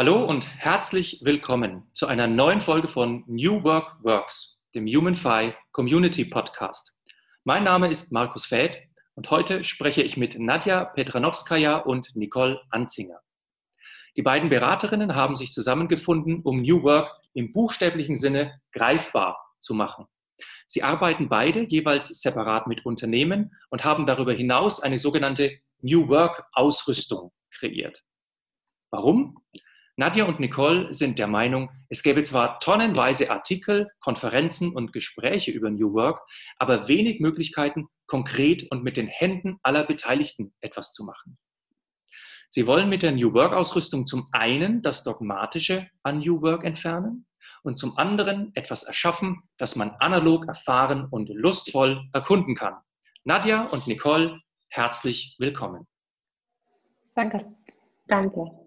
Hallo und herzlich willkommen zu einer neuen Folge von New Work Works, dem HumanFi Community Podcast. Mein Name ist Markus Fäth und heute spreche ich mit Nadja Petranowskaja und Nicole Anzinger. Die beiden Beraterinnen haben sich zusammengefunden, um New Work im buchstäblichen Sinne greifbar zu machen. Sie arbeiten beide jeweils separat mit Unternehmen und haben darüber hinaus eine sogenannte New Work Ausrüstung kreiert. Warum? Nadja und Nicole sind der Meinung, es gäbe zwar tonnenweise Artikel, Konferenzen und Gespräche über New Work, aber wenig Möglichkeiten, konkret und mit den Händen aller Beteiligten etwas zu machen. Sie wollen mit der New Work-Ausrüstung zum einen das Dogmatische an New Work entfernen und zum anderen etwas erschaffen, das man analog erfahren und lustvoll erkunden kann. Nadja und Nicole, herzlich willkommen. Danke. Danke.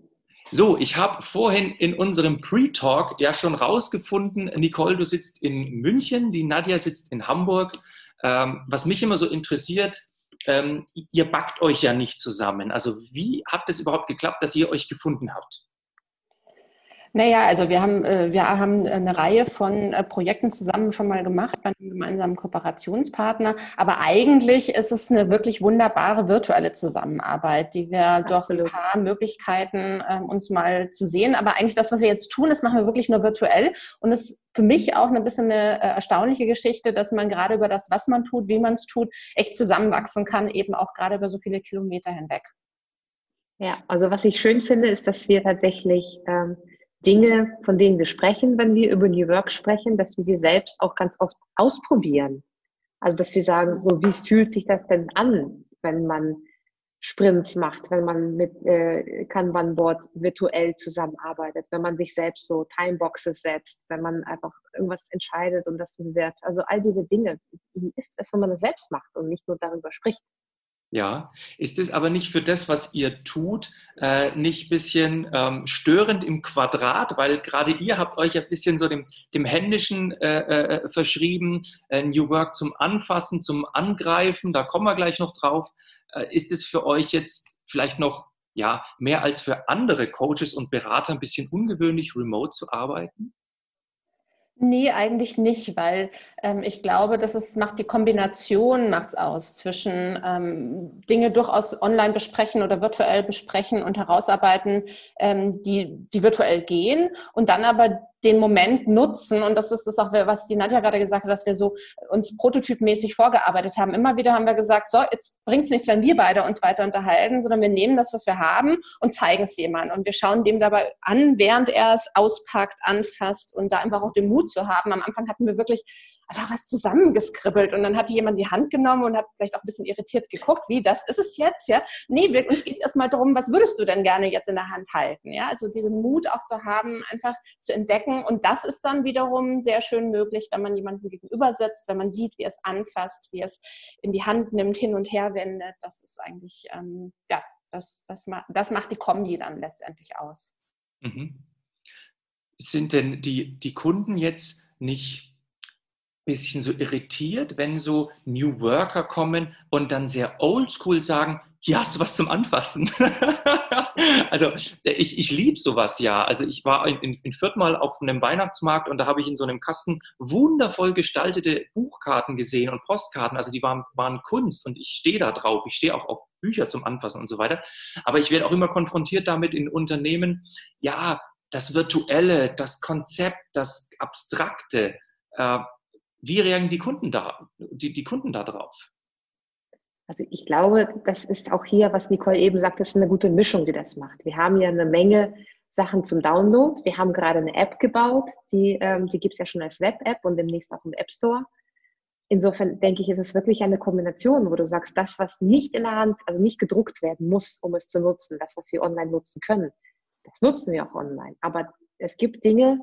So, ich habe vorhin in unserem Pre-Talk ja schon rausgefunden, Nicole, du sitzt in München, die Nadja sitzt in Hamburg. Ähm, was mich immer so interessiert, ähm, ihr backt euch ja nicht zusammen. Also wie hat es überhaupt geklappt, dass ihr euch gefunden habt? Naja, also wir haben, äh, wir haben eine Reihe von äh, Projekten zusammen schon mal gemacht bei einem gemeinsamen Kooperationspartner. Aber eigentlich ist es eine wirklich wunderbare virtuelle Zusammenarbeit, die wir durch ein paar Möglichkeiten ähm, uns mal zu sehen. Aber eigentlich das, was wir jetzt tun, das machen wir wirklich nur virtuell. Und es ist für mich auch ein bisschen eine äh, erstaunliche Geschichte, dass man gerade über das, was man tut, wie man es tut, echt zusammenwachsen kann, eben auch gerade über so viele Kilometer hinweg. Ja, also was ich schön finde, ist, dass wir tatsächlich ähm, Dinge, von denen wir sprechen, wenn wir über New Work sprechen, dass wir sie selbst auch ganz oft ausprobieren. Also, dass wir sagen, so, wie fühlt sich das denn an, wenn man Sprints macht, wenn man mit äh, Kanban-Board virtuell zusammenarbeitet, wenn man sich selbst so Timeboxes setzt, wenn man einfach irgendwas entscheidet und das bewirbt. Also all diese Dinge. Wie ist es, wenn man das selbst macht und nicht nur darüber spricht? Ja, ist es aber nicht für das, was ihr tut, äh, nicht ein bisschen ähm, störend im Quadrat, weil gerade ihr habt euch ein bisschen so dem, dem Händischen äh, äh, verschrieben, äh, New Work zum Anfassen, zum Angreifen, da kommen wir gleich noch drauf. Äh, ist es für euch jetzt vielleicht noch ja, mehr als für andere Coaches und Berater ein bisschen ungewöhnlich, remote zu arbeiten? Nee, eigentlich nicht, weil ähm, ich glaube, dass es macht die Kombination macht's aus zwischen ähm, Dinge durchaus online besprechen oder virtuell besprechen und herausarbeiten, ähm, die, die virtuell gehen und dann aber den Moment nutzen. Und das ist das auch, was die Nadja gerade gesagt hat, dass wir so uns prototypmäßig vorgearbeitet haben. Immer wieder haben wir gesagt, so, jetzt bringt es nichts, wenn wir beide uns weiter unterhalten, sondern wir nehmen das, was wir haben und zeigen es jemandem. Und wir schauen dem dabei an, während er es auspackt, anfasst und da einfach auch den Mut zu haben. Am Anfang hatten wir wirklich einfach was zusammengeskribbelt und dann hat jemand die Hand genommen und hat vielleicht auch ein bisschen irritiert geguckt, wie, das ist es jetzt, ja? Nee, wir, uns geht es erstmal darum, was würdest du denn gerne jetzt in der Hand halten, ja? Also diesen Mut auch zu haben, einfach zu entdecken und das ist dann wiederum sehr schön möglich, wenn man jemanden gegenüber sitzt, wenn man sieht, wie es anfasst, wie es in die Hand nimmt, hin und her wendet, das ist eigentlich, ähm, ja, das, das, das macht die Kombi dann letztendlich aus. Mhm. Sind denn die, die Kunden jetzt nicht bisschen so irritiert, wenn so New Worker kommen und dann sehr oldschool sagen, ja, hast du was zum Anfassen? also ich, ich liebe sowas ja. Also ich war in, in Fürth mal auf einem Weihnachtsmarkt und da habe ich in so einem Kasten wundervoll gestaltete Buchkarten gesehen und Postkarten. Also die waren, waren Kunst und ich stehe da drauf. Ich stehe auch auf Bücher zum Anfassen und so weiter. Aber ich werde auch immer konfrontiert damit in Unternehmen, ja, das Virtuelle, das Konzept, das Abstrakte, äh, wie reagieren die Kunden da, die, die Kunden da drauf? Also ich glaube, das ist auch hier, was Nicole eben sagt, das ist eine gute Mischung, die das macht. Wir haben ja eine Menge Sachen zum Download. Wir haben gerade eine App gebaut, die, ähm, die gibt es ja schon als Web-App und demnächst auch im App Store. Insofern denke ich, ist es wirklich eine Kombination, wo du sagst, das, was nicht in der Hand, also nicht gedruckt werden muss, um es zu nutzen, das, was wir online nutzen können, das nutzen wir auch online. Aber es gibt Dinge,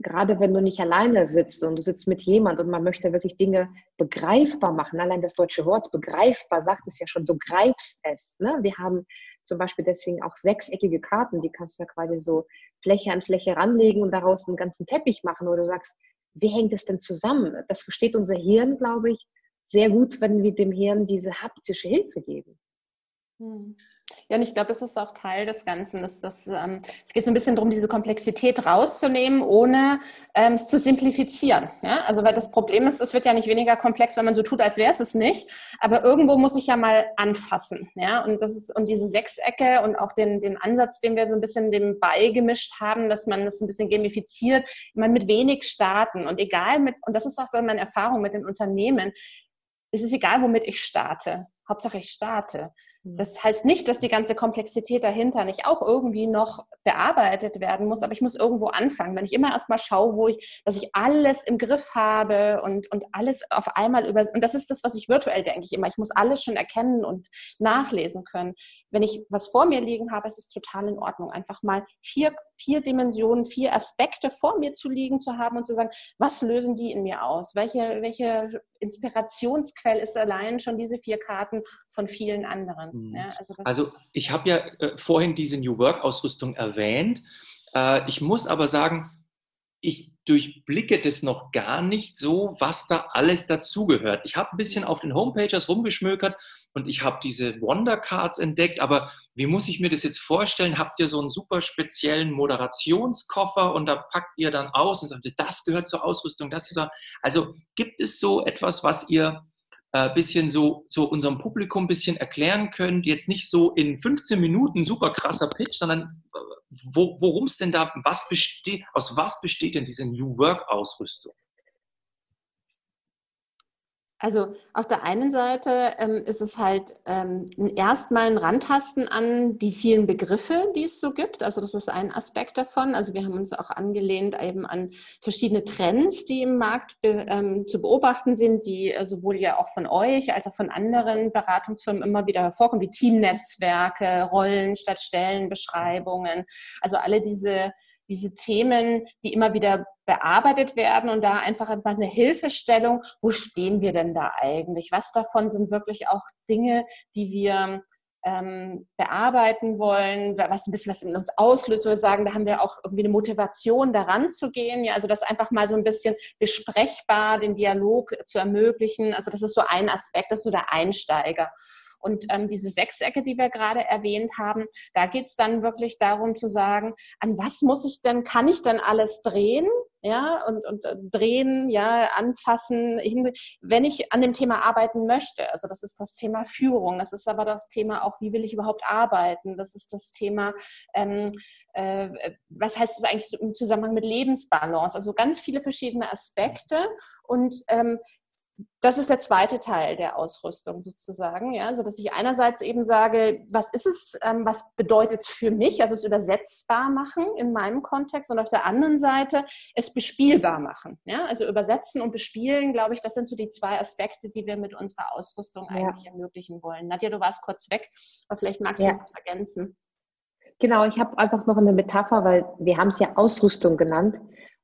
gerade wenn du nicht alleine sitzt und du sitzt mit jemand und man möchte wirklich Dinge begreifbar machen, allein das deutsche Wort begreifbar sagt es ja schon, du greifst es. Ne? Wir haben zum Beispiel deswegen auch sechseckige Karten, die kannst du ja quasi so Fläche an Fläche ranlegen und daraus einen ganzen Teppich machen, wo du sagst, wie hängt es denn zusammen? Das versteht unser Hirn, glaube ich, sehr gut, wenn wir dem Hirn diese haptische Hilfe geben. Hm. Ja, und ich glaube, das ist auch Teil des Ganzen. Dass das, ähm, es geht so ein bisschen darum, diese Komplexität rauszunehmen, ohne ähm, es zu simplifizieren. Ja? Also, weil das Problem ist, es wird ja nicht weniger komplex, wenn man so tut, als wäre es es nicht. Aber irgendwo muss ich ja mal anfassen. Ja? Und, das ist, und diese Sechsecke und auch den, den Ansatz, den wir so ein bisschen dem beigemischt haben, dass man das ein bisschen gamifiziert, man mit wenig starten. Und egal mit, und das ist auch dann meine Erfahrung mit den Unternehmen, es ist egal, womit ich starte. Hauptsache ich starte. Mhm. Das heißt nicht, dass die ganze Komplexität dahinter nicht auch irgendwie noch bearbeitet werden muss, aber ich muss irgendwo anfangen. Wenn ich immer erstmal schaue, wo ich, dass ich alles im Griff habe und, und alles auf einmal über, und das ist das, was ich virtuell denke ich immer. Ich muss alles schon erkennen und nachlesen können. Wenn ich was vor mir liegen habe, ist es total in Ordnung. Einfach mal vier, vier Dimensionen, vier Aspekte vor mir zu liegen zu haben und zu sagen, was lösen die in mir aus? Welche, welche Inspirationsquelle ist allein schon diese vier Karten von vielen anderen? Mhm. Ja, also, also, ich habe ja äh, vorhin diese New Work-Ausrüstung erwähnt. Äh, ich muss aber sagen, ich durchblicke das noch gar nicht so, was da alles dazugehört. Ich habe ein bisschen auf den Homepages rumgeschmökert und ich habe diese Wonder Cards entdeckt, aber wie muss ich mir das jetzt vorstellen? Habt ihr so einen super speziellen Moderationskoffer und da packt ihr dann aus und sagt, das gehört zur Ausrüstung, das ist Also gibt es so etwas, was ihr äh, bisschen so, so unserem Publikum bisschen erklären könnt, jetzt nicht so in 15 Minuten super krasser Pitch, sondern äh, wo, worum es denn da, was besteht, aus was besteht denn diese New Work Ausrüstung? Also auf der einen Seite ähm, ist es halt ähm, erstmal ein Rantasten an die vielen Begriffe, die es so gibt. Also das ist ein Aspekt davon. Also wir haben uns auch angelehnt eben an verschiedene Trends, die im Markt be ähm, zu beobachten sind, die äh, sowohl ja auch von euch als auch von anderen Beratungsfirmen immer wieder hervorkommen, wie Teamnetzwerke, Rollen statt Stellenbeschreibungen. Also alle diese diese Themen, die immer wieder bearbeitet werden und da einfach eine Hilfestellung, wo stehen wir denn da eigentlich? Was davon sind wirklich auch Dinge, die wir ähm, bearbeiten wollen, was ein bisschen was in uns auslöst, wo wir sagen, da haben wir auch irgendwie eine Motivation, daran zu gehen. Ja, also das einfach mal so ein bisschen besprechbar, den Dialog zu ermöglichen. Also das ist so ein Aspekt, das ist so der Einsteiger. Und ähm, diese Sechsecke, die wir gerade erwähnt haben, da geht es dann wirklich darum zu sagen, an was muss ich denn, kann ich denn alles drehen? ja, und, und äh, drehen, ja, anfassen, wenn ich an dem Thema arbeiten möchte. Also das ist das Thema Führung, das ist aber das Thema auch, wie will ich überhaupt arbeiten? Das ist das Thema, ähm, äh, was heißt es eigentlich im Zusammenhang mit Lebensbalance? Also ganz viele verschiedene Aspekte und ähm, das ist der zweite Teil der Ausrüstung sozusagen. Ja? Also, dass ich einerseits eben sage, was ist es, ähm, was bedeutet es für mich, also es übersetzbar machen in meinem Kontext und auf der anderen Seite es bespielbar machen. Ja? Also übersetzen und bespielen, glaube ich, das sind so die zwei Aspekte, die wir mit unserer Ausrüstung ja. eigentlich ermöglichen wollen. Nadja, du warst kurz weg, aber vielleicht magst ja. du was ergänzen. Genau, ich habe einfach noch eine Metapher, weil wir haben es ja Ausrüstung genannt.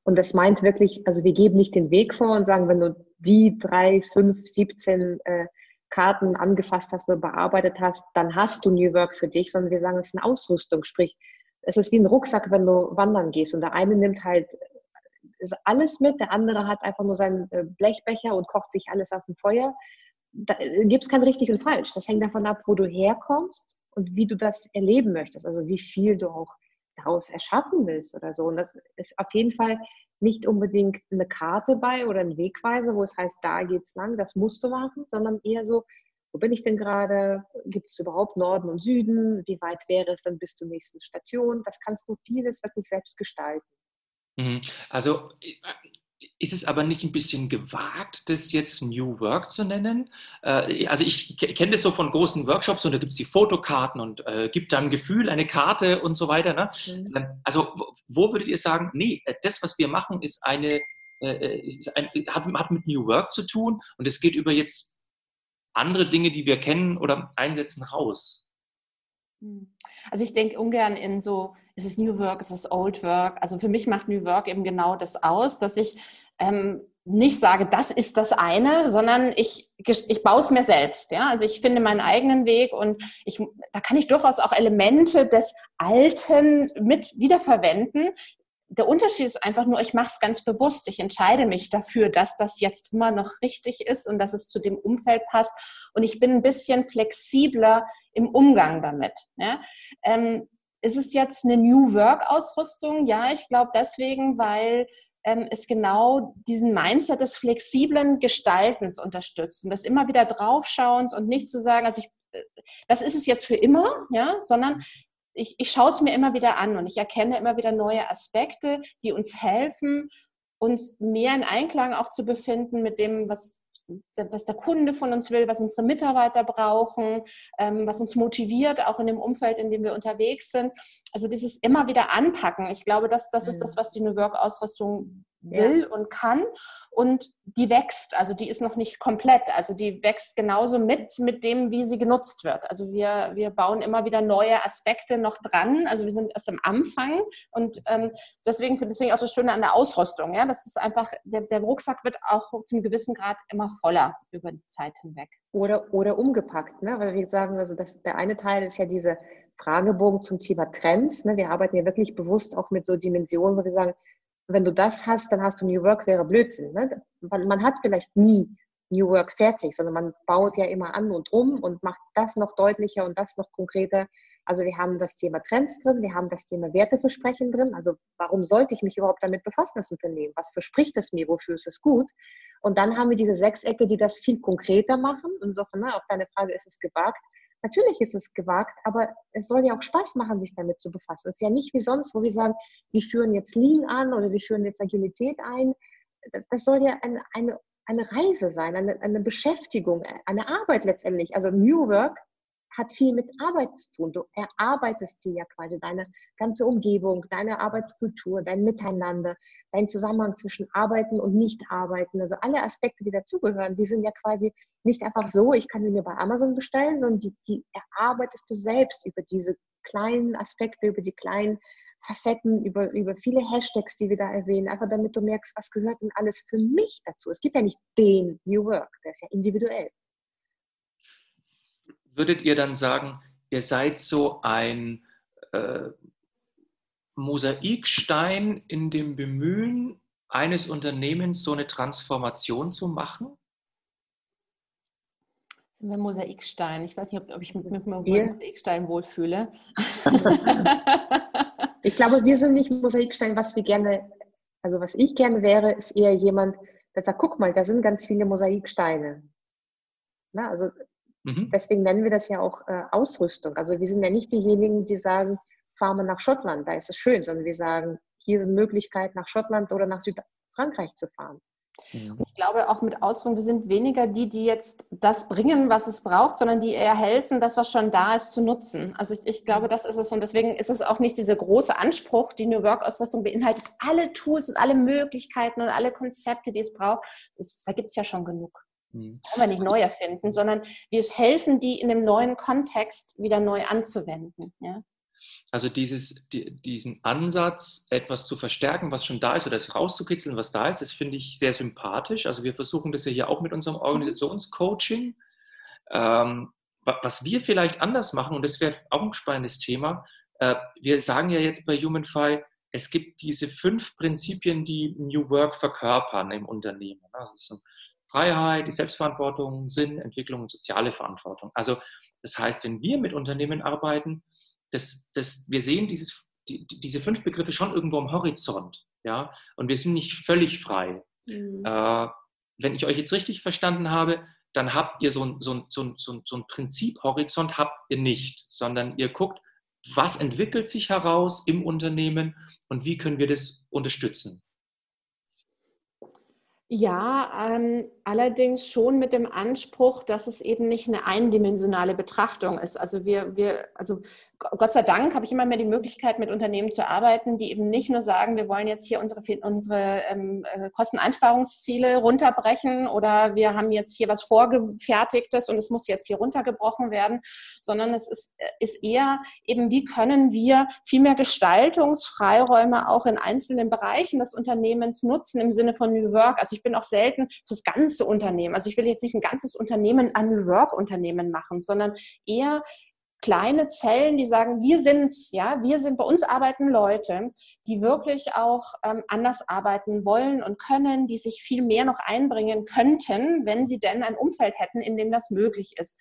Und das meint wirklich, also wir geben nicht den Weg vor und sagen, wenn du die drei, fünf, 17 äh, Karten angefasst hast oder bearbeitet hast, dann hast du New Work für dich, sondern wir sagen, es ist eine Ausrüstung. Sprich, es ist wie ein Rucksack, wenn du wandern gehst. Und der eine nimmt halt ist alles mit, der andere hat einfach nur seinen äh, Blechbecher und kocht sich alles auf dem Feuer. Da äh, gibt es kein richtig und falsch. Das hängt davon ab, wo du herkommst und wie du das erleben möchtest. Also wie viel du auch daraus erschaffen willst oder so. Und das ist auf jeden Fall nicht unbedingt eine Karte bei oder ein Wegweiser, wo es heißt, da geht's lang, das musst du machen, sondern eher so, wo bin ich denn gerade? Gibt es überhaupt Norden und Süden? Wie weit wäre es dann bis zur nächsten Station? Das kannst du vieles wirklich selbst gestalten. Mhm. Also ist es aber nicht ein bisschen gewagt, das jetzt New Work zu nennen? Äh, also ich kenne das so von großen Workshops und da gibt es die Fotokarten und äh, gibt dann ein Gefühl, eine Karte und so weiter. Ne? Mhm. Ähm, also wo würdet ihr sagen, nee, äh, das, was wir machen, ist eine, äh, äh, ist ein, hat, hat mit New Work zu tun und es geht über jetzt andere Dinge, die wir kennen oder einsetzen, raus? Hm. Also ich denke ungern in so, ist es New Work, ist es Old Work? Also für mich macht New Work eben genau das aus, dass ich ähm, nicht sage, das ist das eine, sondern ich, ich baue es mir selbst. Ja? Also ich finde meinen eigenen Weg und ich, da kann ich durchaus auch Elemente des Alten mit wiederverwenden. der Unterschied ist einfach nur, ich mache es ganz bewusst. Ich entscheide mich dafür, dass das jetzt immer noch richtig ist und dass es zu dem Umfeld passt. Und ich bin ein bisschen flexibler im Umgang damit. Ja? Ähm, ist es jetzt eine New Work-Ausrüstung? Ja, ich glaube deswegen, weil ähm, es genau diesen Mindset des flexiblen Gestaltens unterstützt und das immer wieder draufschauens und nicht zu sagen, also ich, äh, das ist es jetzt für immer, ja, sondern ich, ich schaue es mir immer wieder an und ich erkenne immer wieder neue Aspekte, die uns helfen, uns mehr in Einklang auch zu befinden mit dem, was was der Kunde von uns will, was unsere Mitarbeiter brauchen, ähm, was uns motiviert, auch in dem Umfeld, in dem wir unterwegs sind. Also dieses immer wieder anpacken. Ich glaube, das, das ist das, was die New Work-Ausrüstung will ja. und kann. Und die wächst, also die ist noch nicht komplett. Also die wächst genauso mit, mit dem, wie sie genutzt wird. Also wir, wir bauen immer wieder neue Aspekte noch dran. Also wir sind erst am Anfang. Und ähm, deswegen finde ich auch das Schöne an der Ausrüstung. Ja? Das ist einfach, der, der Rucksack wird auch zum gewissen Grad immer voller über die Zeit hinweg. Oder, oder umgepackt, ne? weil wir sagen, also das, der eine Teil ist ja diese Fragebogen zum Thema Trends. Ne? Wir arbeiten ja wirklich bewusst auch mit so Dimensionen, wo wir sagen, wenn du das hast, dann hast du New Work, wäre Blödsinn. Ne? Man, man, hat vielleicht nie New Work fertig, sondern man baut ja immer an und um und macht das noch deutlicher und das noch konkreter. Also wir haben das Thema Trends drin, wir haben das Thema Werteversprechen drin. Also warum sollte ich mich überhaupt damit befassen als Unternehmen? Was verspricht es mir? Wofür ist es gut? Und dann haben wir diese Sechsecke, die das viel konkreter machen. Insofern, ne, auf deine Frage, ist es gewagt? Natürlich ist es gewagt, aber es soll ja auch Spaß machen, sich damit zu befassen. Es ist ja nicht wie sonst, wo wir sagen, wir führen jetzt Lean an oder wir führen jetzt Agilität ein. Das, das soll ja eine, eine, eine Reise sein, eine, eine Beschäftigung, eine Arbeit letztendlich. Also New Work hat viel mit Arbeit zu tun. Du erarbeitest dir ja quasi deine ganze Umgebung, deine Arbeitskultur, dein Miteinander, dein Zusammenhang zwischen Arbeiten und Nicht-Arbeiten. Also alle Aspekte, die dazugehören, die sind ja quasi nicht einfach so, ich kann sie mir bei Amazon bestellen, sondern die, die erarbeitest du selbst über diese kleinen Aspekte, über die kleinen Facetten, über, über viele Hashtags, die wir da erwähnen, einfach damit du merkst, was gehört denn alles für mich dazu. Es gibt ja nicht den New Work, der ist ja individuell würdet ihr dann sagen, ihr seid so ein äh, Mosaikstein in dem Bemühen eines Unternehmens, so eine Transformation zu machen? Sind wir Mosaikstein? Ich weiß nicht, ob, ob ich mit, mit Mosaikstein wohlfühle. ich glaube, wir sind nicht Mosaikstein, was wir gerne, also was ich gerne wäre, ist eher jemand, der sagt, guck mal, da sind ganz viele Mosaiksteine. Na, also Mhm. Deswegen nennen wir das ja auch äh, Ausrüstung. Also wir sind ja nicht diejenigen, die sagen, fahren wir nach Schottland, da ist es schön, sondern wir sagen, hier sind Möglichkeiten, nach Schottland oder nach Südfrankreich zu fahren. Mhm. Und ich glaube auch mit Ausrüstung, wir sind weniger die, die jetzt das bringen, was es braucht, sondern die eher helfen, das, was schon da ist, zu nutzen. Also ich, ich glaube, das ist es. Und deswegen ist es auch nicht dieser große Anspruch, die New Work-Ausrüstung beinhaltet alle Tools und alle Möglichkeiten und alle Konzepte, die es braucht. Das, da gibt es ja schon genug. Mhm. Können wir nicht neu erfinden, sondern wir helfen, die in einem neuen Kontext wieder neu anzuwenden. Ja? Also dieses, die, diesen Ansatz, etwas zu verstärken, was schon da ist, oder es rauszukitzeln, was da ist, das finde ich sehr sympathisch. Also wir versuchen das ja hier auch mit unserem Organisationscoaching. Ähm, was wir vielleicht anders machen, und das wäre auch ein spannendes Thema, äh, wir sagen ja jetzt bei HumanFi, es gibt diese fünf Prinzipien, die New Work verkörpern im Unternehmen. Also Freiheit, die Selbstverantwortung, Sinn, Entwicklung und soziale Verantwortung. Also das heißt, wenn wir mit Unternehmen arbeiten, das, das, wir sehen dieses, die, diese fünf Begriffe schon irgendwo am Horizont. Ja? Und wir sind nicht völlig frei. Mhm. Äh, wenn ich euch jetzt richtig verstanden habe, dann habt ihr so ein, so ein, so ein, so ein, so ein Prinziphorizont habt ihr nicht, sondern ihr guckt, was entwickelt sich heraus im Unternehmen und wie können wir das unterstützen. Ja, ähm, allerdings schon mit dem Anspruch, dass es eben nicht eine eindimensionale Betrachtung ist. Also wir, wir, also Gott sei Dank habe ich immer mehr die Möglichkeit, mit Unternehmen zu arbeiten, die eben nicht nur sagen, wir wollen jetzt hier unsere, unsere ähm, äh, Kosteneinsparungsziele runterbrechen oder wir haben jetzt hier was Vorgefertigtes und es muss jetzt hier runtergebrochen werden, sondern es ist, äh, ist eher eben, wie können wir viel mehr Gestaltungsfreiräume auch in einzelnen Bereichen des Unternehmens nutzen im Sinne von New Work. Also ich bin auch selten fürs ganze Unternehmen. Also ich will jetzt nicht ein ganzes Unternehmen ein Work-Unternehmen machen, sondern eher kleine Zellen, die sagen, wir sind's, ja, wir sind, bei uns arbeiten Leute, die wirklich auch ähm, anders arbeiten wollen und können, die sich viel mehr noch einbringen könnten, wenn sie denn ein Umfeld hätten, in dem das möglich ist.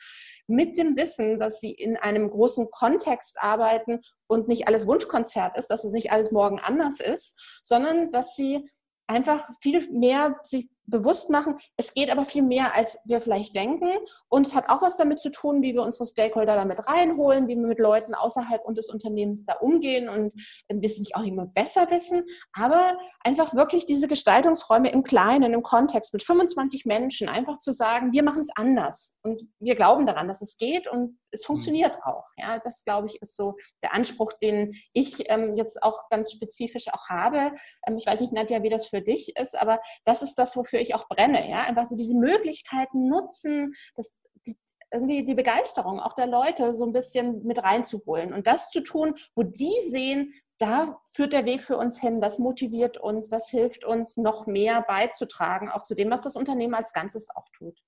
Mit dem Wissen, dass sie in einem großen Kontext arbeiten und nicht alles Wunschkonzert ist, dass es nicht alles morgen anders ist, sondern dass sie einfach viel mehr sich bewusst machen. Es geht aber viel mehr, als wir vielleicht denken. Und es hat auch was damit zu tun, wie wir unsere Stakeholder damit reinholen, wie wir mit Leuten außerhalb des Unternehmens da umgehen. Und wir sind nicht auch immer besser wissen, aber einfach wirklich diese Gestaltungsräume im Kleinen, im Kontext mit 25 Menschen, einfach zu sagen, wir machen es anders. Und wir glauben daran, dass es geht und es mhm. funktioniert mhm. auch. Ja, das glaube ich ist so der Anspruch, den ich ähm, jetzt auch ganz spezifisch auch habe. Ähm, ich weiß nicht, Nadja, wie das für dich ist, aber das ist das, wofür ich auch brenne. Ja, einfach so diese Möglichkeiten nutzen, das, die, irgendwie die Begeisterung auch der Leute so ein bisschen mit reinzuholen und das zu tun, wo die sehen, da führt der Weg für uns hin, das motiviert uns, das hilft uns, noch mehr beizutragen, auch zu dem, was das Unternehmen als Ganzes auch tut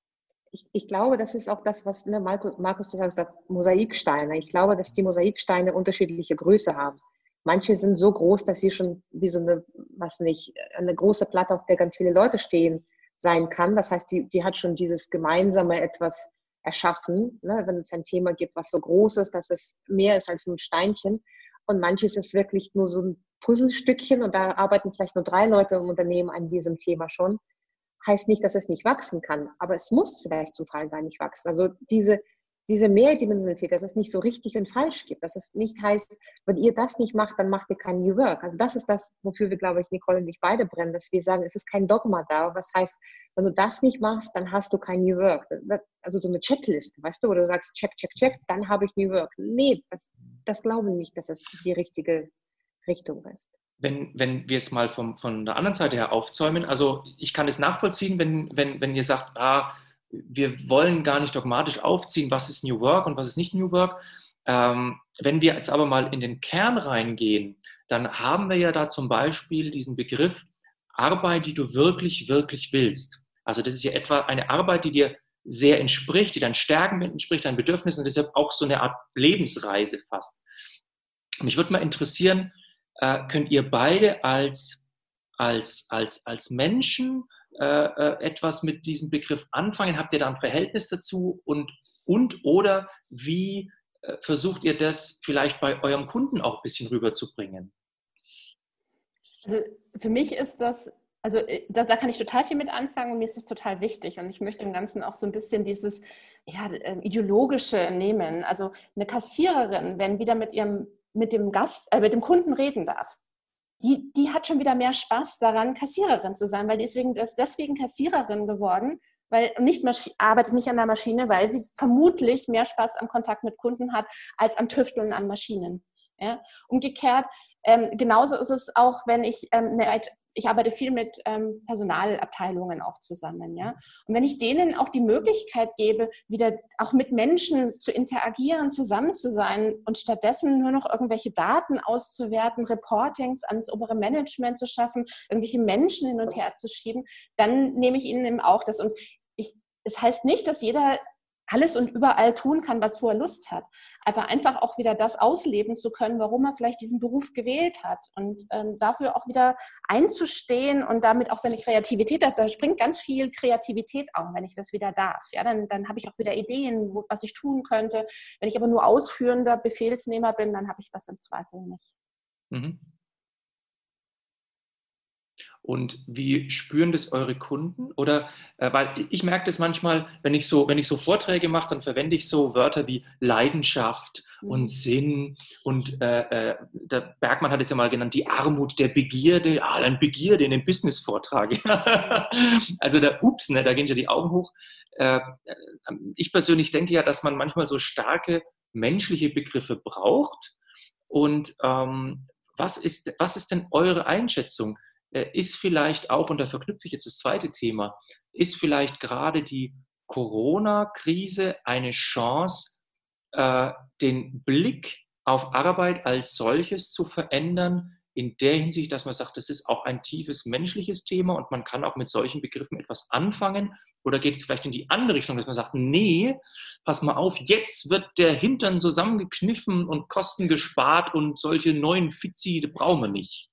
ich, ich, glaube, das ist auch das, was ne, Markus, du sagst, Mosaiksteine. Ich glaube, dass die Mosaiksteine unterschiedliche Größe haben. Manche sind so groß, dass sie schon wie so eine, was nicht, eine große Platte, auf der ganz viele Leute stehen, sein kann. Das heißt, die, die hat schon dieses gemeinsame etwas erschaffen, ne? wenn es ein Thema gibt, was so groß ist, dass es mehr ist als ein Steinchen. Und manches ist wirklich nur so ein Puzzlestückchen und da arbeiten vielleicht nur drei Leute im Unternehmen an diesem Thema schon heißt nicht, dass es nicht wachsen kann, aber es muss vielleicht zum Teil gar nicht wachsen. Also diese, diese Mehrdimensionalität, dass es nicht so richtig und falsch gibt, dass es nicht heißt, wenn ihr das nicht macht, dann macht ihr kein New Work. Also das ist das, wofür wir, glaube ich, Nicole und ich beide brennen, dass wir sagen, es ist kein Dogma da. Was heißt, wenn du das nicht machst, dann hast du kein New Work. Also so eine Checkliste, weißt du, wo du sagst, check, check, check, dann habe ich New Work. Nee, das, das glaube ich nicht, dass es die richtige Richtung ist wenn, wenn wir es mal vom, von der anderen Seite her aufzäumen, also ich kann es nachvollziehen, wenn, wenn, wenn ihr sagt, ah, wir wollen gar nicht dogmatisch aufziehen, was ist New Work und was ist nicht New Work. Ähm, wenn wir jetzt aber mal in den Kern reingehen, dann haben wir ja da zum Beispiel diesen Begriff Arbeit, die du wirklich, wirklich willst. Also das ist ja etwa eine Arbeit, die dir sehr entspricht, die deinen Stärken entspricht, deinen Bedürfnissen und deshalb auch so eine Art Lebensreise fast. Mich würde mal interessieren, äh, könnt ihr beide als, als, als, als Menschen äh, äh, etwas mit diesem Begriff anfangen? Habt ihr da ein Verhältnis dazu? Und, und oder wie äh, versucht ihr das vielleicht bei eurem Kunden auch ein bisschen rüberzubringen? Also für mich ist das also äh, da, da, kann ich total viel mit anfangen und mir ist das total wichtig. Und ich möchte im Ganzen auch so ein bisschen dieses ja, ideologische nehmen. Also eine Kassiererin, wenn wieder mit ihrem mit dem Gast, äh, mit dem Kunden reden darf, die, die hat schon wieder mehr Spaß daran, Kassiererin zu sein, weil deswegen ist deswegen Kassiererin geworden, weil nicht arbeitet nicht an der Maschine, weil sie vermutlich mehr Spaß am Kontakt mit Kunden hat als am Tüfteln an Maschinen. Ja? Umgekehrt, ähm, genauso ist es auch, wenn ich ähm, eine ich arbeite viel mit ähm, Personalabteilungen auch zusammen, ja. Und wenn ich denen auch die Möglichkeit gebe, wieder auch mit Menschen zu interagieren, zusammen zu sein und stattdessen nur noch irgendwelche Daten auszuwerten, Reportings ans obere Management zu schaffen, irgendwelche Menschen hin und her zu schieben, dann nehme ich ihnen eben auch das. Und ich, es das heißt nicht, dass jeder alles und überall tun kann, was er Lust hat. Aber einfach auch wieder das ausleben zu können, warum er vielleicht diesen Beruf gewählt hat. Und ähm, dafür auch wieder einzustehen und damit auch seine Kreativität, da springt ganz viel Kreativität auch, wenn ich das wieder darf. Ja, dann, dann habe ich auch wieder Ideen, wo, was ich tun könnte. Wenn ich aber nur ausführender Befehlsnehmer bin, dann habe ich das im Zweifel nicht. Mhm. Und wie spüren das eure Kunden? Oder äh, weil ich merke das manchmal, wenn ich so, wenn ich so Vorträge mache, dann verwende ich so Wörter wie Leidenschaft mhm. und Sinn. Und äh, äh, der Bergmann hat es ja mal genannt, die Armut der Begierde. Ah, ein Begierde in einem Business-Vortrag. also da, ups, ne, da gehen ja die Augen hoch. Äh, äh, ich persönlich denke ja, dass man manchmal so starke menschliche Begriffe braucht. Und ähm, was, ist, was ist denn eure Einschätzung? Äh, ist vielleicht auch, und da verknüpfe ich jetzt das zweite Thema, ist vielleicht gerade die Corona-Krise eine Chance, äh, den Blick auf Arbeit als solches zu verändern, in der Hinsicht, dass man sagt, das ist auch ein tiefes menschliches Thema und man kann auch mit solchen Begriffen etwas anfangen? Oder geht es vielleicht in die andere Richtung, dass man sagt, nee, pass mal auf, jetzt wird der Hintern zusammengekniffen und Kosten gespart und solche neuen Fizi brauchen wir nicht?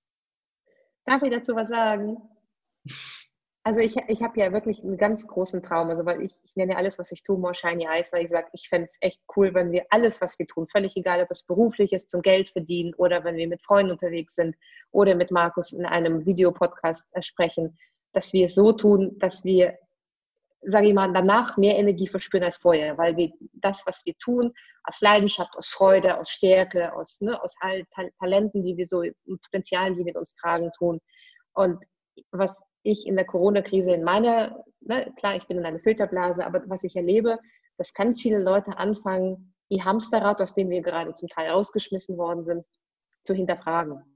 Darf ich dazu was sagen? Also ich, ich habe ja wirklich einen ganz großen Traum. Also weil ich, ich nenne alles, was ich tue, more shiny eyes, weil ich sage, ich fände es echt cool, wenn wir alles, was wir tun, völlig egal, ob es beruflich ist, zum Geld verdienen oder wenn wir mit Freunden unterwegs sind oder mit Markus in einem Videopodcast sprechen, dass wir es so tun, dass wir, sage ich mal, danach mehr Energie verspüren als vorher, weil wir das, was wir tun, aus Leidenschaft, aus Freude, aus Stärke, aus, ne, aus all Talenten, die wir so, Potenzialen, die wir mit uns tragen, tun. Und was ich in der Corona-Krise in meiner, ne, klar, ich bin in einer Filterblase, aber was ich erlebe, dass ganz viele Leute anfangen, ihr Hamsterrad, aus dem wir gerade zum Teil rausgeschmissen worden sind, zu hinterfragen.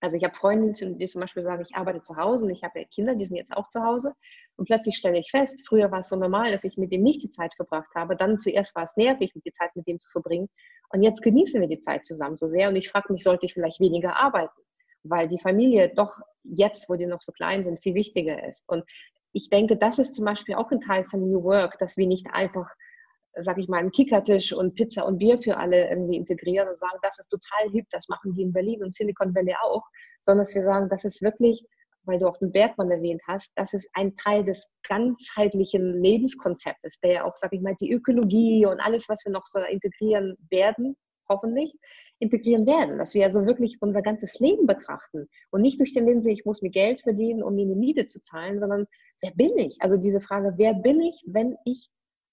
Also ich habe Freundinnen, die zum Beispiel sagen, ich arbeite zu Hause und ich habe ja Kinder, die sind jetzt auch zu Hause. Und plötzlich stelle ich fest, früher war es so normal, dass ich mit dem nicht die Zeit verbracht habe. Dann zuerst war es nervig, die Zeit mit dem zu verbringen. Und jetzt genießen wir die Zeit zusammen so sehr. Und ich frage mich, sollte ich vielleicht weniger arbeiten? weil die Familie doch jetzt, wo die noch so klein sind, viel wichtiger ist. Und ich denke, das ist zum Beispiel auch ein Teil von New Work, dass wir nicht einfach, sag ich mal, einen Kickertisch und Pizza und Bier für alle irgendwie integrieren und sagen, das ist total hip, das machen die in Berlin und Silicon Valley auch, sondern dass wir sagen, das ist wirklich, weil du auch den Bergmann erwähnt hast, das ist ein Teil des ganzheitlichen Lebenskonzeptes, der ja auch, sag ich mal, die Ökologie und alles, was wir noch so integrieren werden, hoffentlich, integrieren werden, dass wir also wirklich unser ganzes Leben betrachten und nicht durch den Linse, ich muss mir Geld verdienen, um mir eine Miete zu zahlen, sondern wer bin ich? Also diese Frage, wer bin ich, wenn ich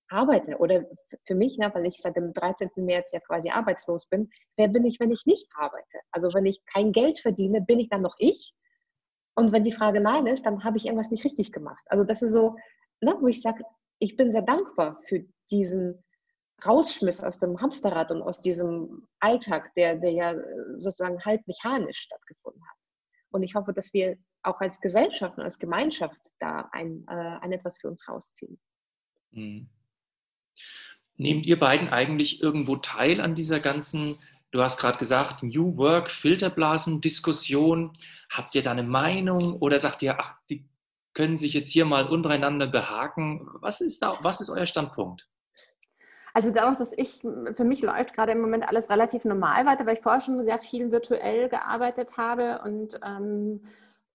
arbeite? Oder für mich, ne, weil ich seit dem 13. März ja quasi arbeitslos bin, wer bin ich, wenn ich nicht arbeite? Also wenn ich kein Geld verdiene, bin ich dann noch ich? Und wenn die Frage nein ist, dann habe ich irgendwas nicht richtig gemacht. Also das ist so, ne, wo ich sage, ich bin sehr dankbar für diesen rausschmiss aus dem Hamsterrad und aus diesem Alltag, der, der ja sozusagen halb mechanisch stattgefunden hat. Und ich hoffe, dass wir auch als Gesellschaft und als Gemeinschaft da ein, äh, ein etwas für uns rausziehen. Mhm. Nehmt ihr beiden eigentlich irgendwo teil an dieser ganzen, du hast gerade gesagt, New Work, Filterblasen, Diskussion? Habt ihr da eine Meinung oder sagt ihr, ach, die können sich jetzt hier mal untereinander behaken? Was ist da, was ist euer Standpunkt? Also dadurch, dass ich, für mich läuft gerade im Moment alles relativ normal weiter, weil ich vorher schon sehr viel virtuell gearbeitet habe und, ähm,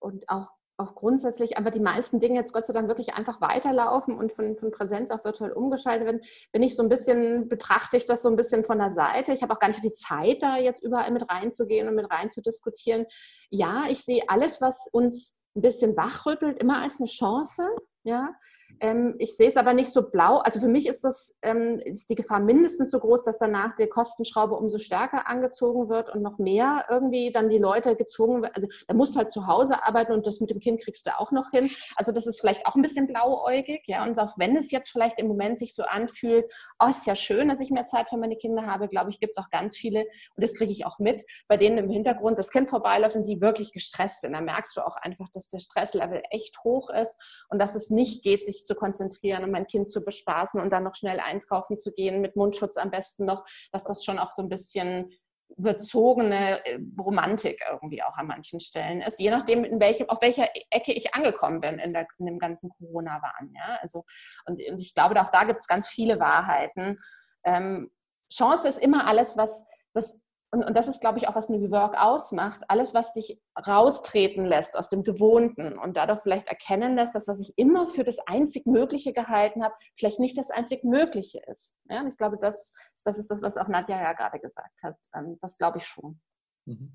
und auch, auch grundsätzlich einfach die meisten Dinge jetzt Gott sei Dank wirklich einfach weiterlaufen und von, von Präsenz auf virtuell umgeschaltet werden, bin ich so ein bisschen, betrachte ich das so ein bisschen von der Seite. Ich habe auch gar nicht viel Zeit, da jetzt überall mit reinzugehen und mit rein zu diskutieren. Ja, ich sehe alles, was uns ein bisschen wachrüttelt, immer als eine Chance. Ja, ähm, ich sehe es aber nicht so blau. Also für mich ist das ähm, ist die Gefahr mindestens so groß, dass danach die Kostenschraube umso stärker angezogen wird und noch mehr irgendwie dann die Leute gezwungen werden. Also da musst halt zu Hause arbeiten und das mit dem Kind kriegst du auch noch hin. Also das ist vielleicht auch ein bisschen blauäugig, ja. Und auch wenn es jetzt vielleicht im Moment sich so anfühlt, oh, ist ja schön, dass ich mehr Zeit für meine Kinder habe, glaube ich, gibt es auch ganz viele und das kriege ich auch mit, bei denen im Hintergrund das Kind vorbeiläuft und die wirklich gestresst sind. Da merkst du auch einfach, dass der Stresslevel echt hoch ist und dass es nicht geht, sich zu konzentrieren und mein Kind zu bespaßen und dann noch schnell einkaufen zu gehen, mit Mundschutz am besten noch, dass das schon auch so ein bisschen überzogene äh, Romantik irgendwie auch an manchen Stellen ist, je nachdem, in welchem, auf welcher Ecke ich angekommen bin in, der, in dem ganzen Corona-Wahn. Ja? Also, und, und, ich glaube, auch da gibt es ganz viele Wahrheiten. Ähm, Chance ist immer alles, was, was und, und das ist, glaube ich, auch, was New Work ausmacht, alles, was dich raustreten lässt aus dem Gewohnten und dadurch vielleicht erkennen lässt, dass was ich immer für das einzig Mögliche gehalten habe, vielleicht nicht das einzig Mögliche ist. Ja, und ich glaube, das, das ist das, was auch Nadja ja gerade gesagt hat. Ähm, das glaube ich schon. Mhm.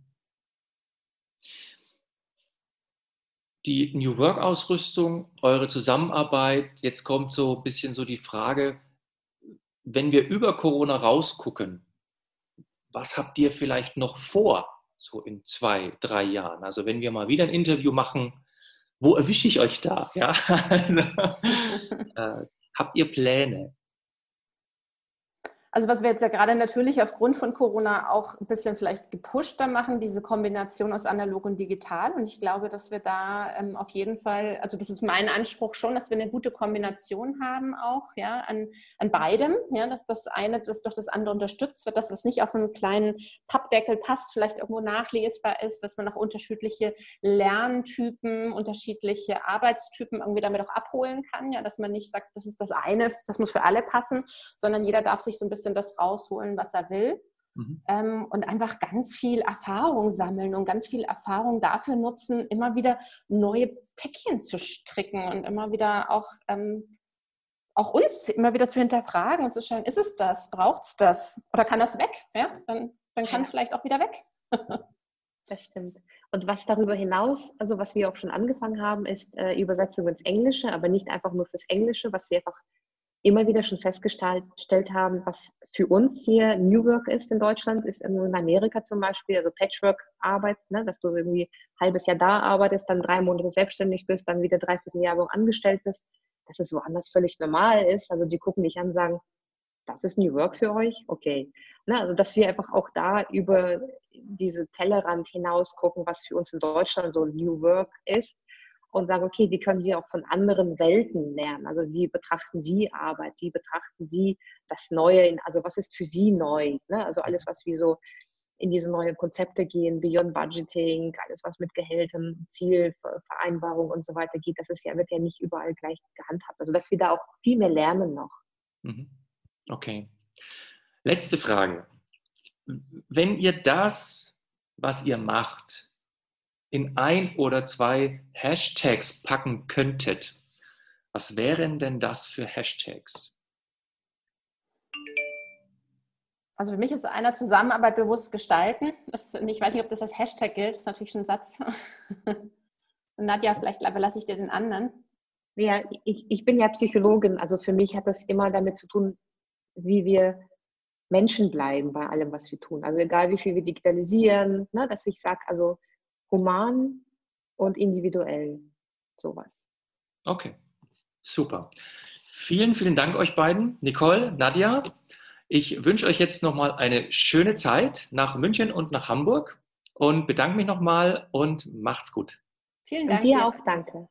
Die New Work-Ausrüstung, eure Zusammenarbeit, jetzt kommt so ein bisschen so die Frage, wenn wir über Corona rausgucken, was habt ihr vielleicht noch vor, so in zwei, drei Jahren? Also wenn wir mal wieder ein Interview machen, wo erwische ich euch da? Ja, also, äh, habt ihr Pläne? Also was wir jetzt ja gerade natürlich aufgrund von Corona auch ein bisschen vielleicht gepushter machen, diese Kombination aus analog und digital. Und ich glaube, dass wir da ähm, auf jeden Fall, also das ist mein Anspruch schon, dass wir eine gute Kombination haben auch, ja, an, an beidem, ja, dass das eine das durch das andere unterstützt wird, dass was nicht auf einen kleinen Pappdeckel passt, vielleicht irgendwo nachlesbar ist, dass man auch unterschiedliche Lerntypen, unterschiedliche Arbeitstypen irgendwie damit auch abholen kann, ja, dass man nicht sagt, das ist das eine, das muss für alle passen, sondern jeder darf sich so ein bisschen bisschen das rausholen, was er will. Mhm. Ähm, und einfach ganz viel Erfahrung sammeln und ganz viel Erfahrung dafür nutzen, immer wieder neue Päckchen zu stricken und immer wieder auch, ähm, auch uns immer wieder zu hinterfragen und zu schauen, ist es das, braucht es das oder kann das weg? Ja? Dann, dann kann es vielleicht auch wieder weg. das stimmt. Und was darüber hinaus, also was wir auch schon angefangen haben, ist äh, Übersetzung ins Englische, aber nicht einfach nur fürs Englische, was wir einfach immer wieder schon festgestellt haben, was für uns hier New Work ist in Deutschland, ist in Amerika zum Beispiel, also Patchwork-Arbeit, ne, dass du irgendwie ein halbes Jahr da arbeitest, dann drei Monate selbstständig bist, dann wieder dreiviertel Jahr angestellt bist, dass es woanders völlig normal ist. Also die gucken dich an und sagen, das ist New Work für euch? Okay. Ne, also dass wir einfach auch da über diese Tellerrand hinaus gucken, was für uns in Deutschland so New Work ist und sagen, okay, wie können wir auch von anderen Welten lernen? Also wie betrachten Sie Arbeit? Wie betrachten Sie das Neue? Also was ist für Sie neu? Ne? Also alles, was wir so in diese neuen Konzepte gehen, Beyond Budgeting, alles, was mit Gehältern, Zielvereinbarung und so weiter geht, das ist ja, wird ja nicht überall gleich gehandhabt. Also dass wir da auch viel mehr lernen noch. Mhm. Okay. Letzte Frage. Wenn ihr das, was ihr macht, in ein oder zwei Hashtags packen könntet, was wären denn das für Hashtags? Also für mich ist einer Zusammenarbeit bewusst gestalten. Das, ich weiß nicht, ob das als Hashtag gilt. Das ist natürlich schon ein Satz. Und Nadja, vielleicht überlasse ich dir den anderen. Ja, ich, ich bin ja Psychologin. Also für mich hat das immer damit zu tun, wie wir Menschen bleiben bei allem, was wir tun. Also egal, wie viel wir digitalisieren, ne, dass ich sage, also human und individuell. Sowas. Okay, super. Vielen, vielen Dank euch beiden, Nicole, Nadja. Ich wünsche euch jetzt nochmal eine schöne Zeit nach München und nach Hamburg und bedanke mich nochmal und macht's gut. Vielen Dank. Und dir auch danke.